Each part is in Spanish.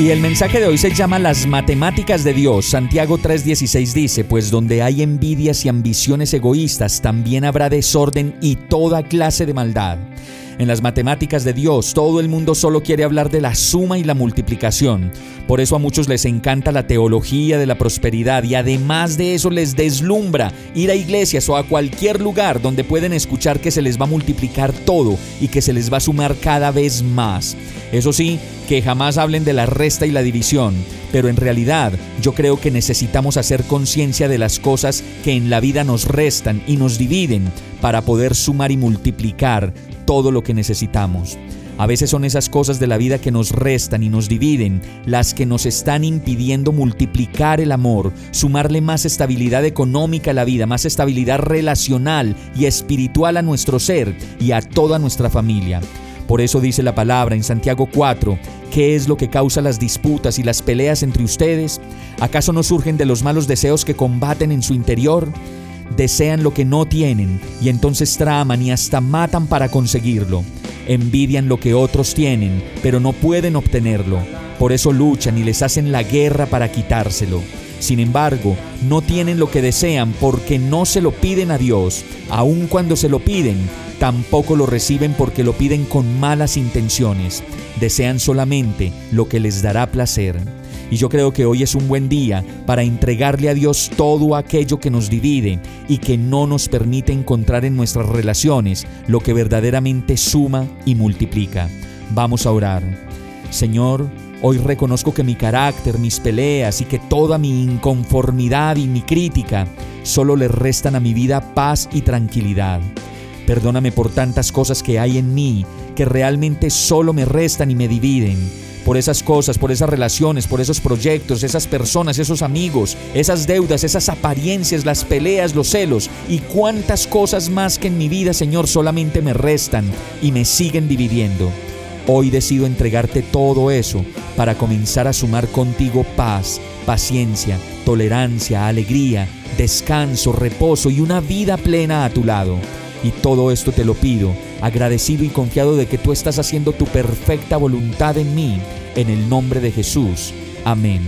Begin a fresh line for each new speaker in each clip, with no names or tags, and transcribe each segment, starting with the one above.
Y el mensaje de hoy se llama Las matemáticas de Dios. Santiago 3:16 dice, pues donde hay envidias y ambiciones egoístas, también habrá desorden y toda clase de maldad. En las matemáticas de Dios, todo el mundo solo quiere hablar de la suma y la multiplicación. Por eso a muchos les encanta la teología de la prosperidad y además de eso les deslumbra ir a iglesias o a cualquier lugar donde pueden escuchar que se les va a multiplicar todo y que se les va a sumar cada vez más. Eso sí, que jamás hablen de la resta y la división, pero en realidad yo creo que necesitamos hacer conciencia de las cosas que en la vida nos restan y nos dividen para poder sumar y multiplicar todo lo que necesitamos. A veces son esas cosas de la vida que nos restan y nos dividen las que nos están impidiendo multiplicar el amor, sumarle más estabilidad económica a la vida, más estabilidad relacional y espiritual a nuestro ser y a toda nuestra familia. Por eso dice la palabra en Santiago 4, ¿qué es lo que causa las disputas y las peleas entre ustedes? ¿Acaso no surgen de los malos deseos que combaten en su interior? Desean lo que no tienen y entonces traman y hasta matan para conseguirlo. Envidian lo que otros tienen, pero no pueden obtenerlo. Por eso luchan y les hacen la guerra para quitárselo. Sin embargo, no tienen lo que desean porque no se lo piden a Dios. Aun cuando se lo piden, tampoco lo reciben porque lo piden con malas intenciones. Desean solamente lo que les dará placer. Y yo creo que hoy es un buen día para entregarle a Dios todo aquello que nos divide y que no nos permite encontrar en nuestras relaciones lo que verdaderamente suma y multiplica. Vamos a orar. Señor, hoy reconozco que mi carácter, mis peleas y que toda mi inconformidad y mi crítica solo le restan a mi vida paz y tranquilidad. Perdóname por tantas cosas que hay en mí que realmente solo me restan y me dividen por esas cosas, por esas relaciones, por esos proyectos, esas personas, esos amigos, esas deudas, esas apariencias, las peleas, los celos y cuántas cosas más que en mi vida, Señor, solamente me restan y me siguen dividiendo. Hoy decido entregarte todo eso para comenzar a sumar contigo paz, paciencia, tolerancia, alegría, descanso, reposo y una vida plena a tu lado. Y todo esto te lo pido, agradecido y confiado de que tú estás haciendo tu perfecta voluntad en mí, en el nombre de Jesús. Amén.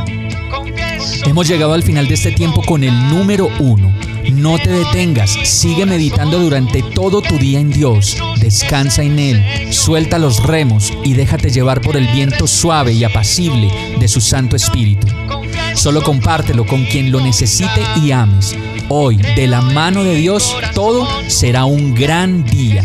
Hemos llegado al final de este tiempo con el número uno. No te detengas, sigue meditando durante todo tu día en Dios, descansa en Él, suelta los remos y déjate llevar por el viento suave y apacible de su Santo Espíritu. Solo compártelo con quien lo necesite y ames. Hoy, de la mano de Dios, todo será un gran día.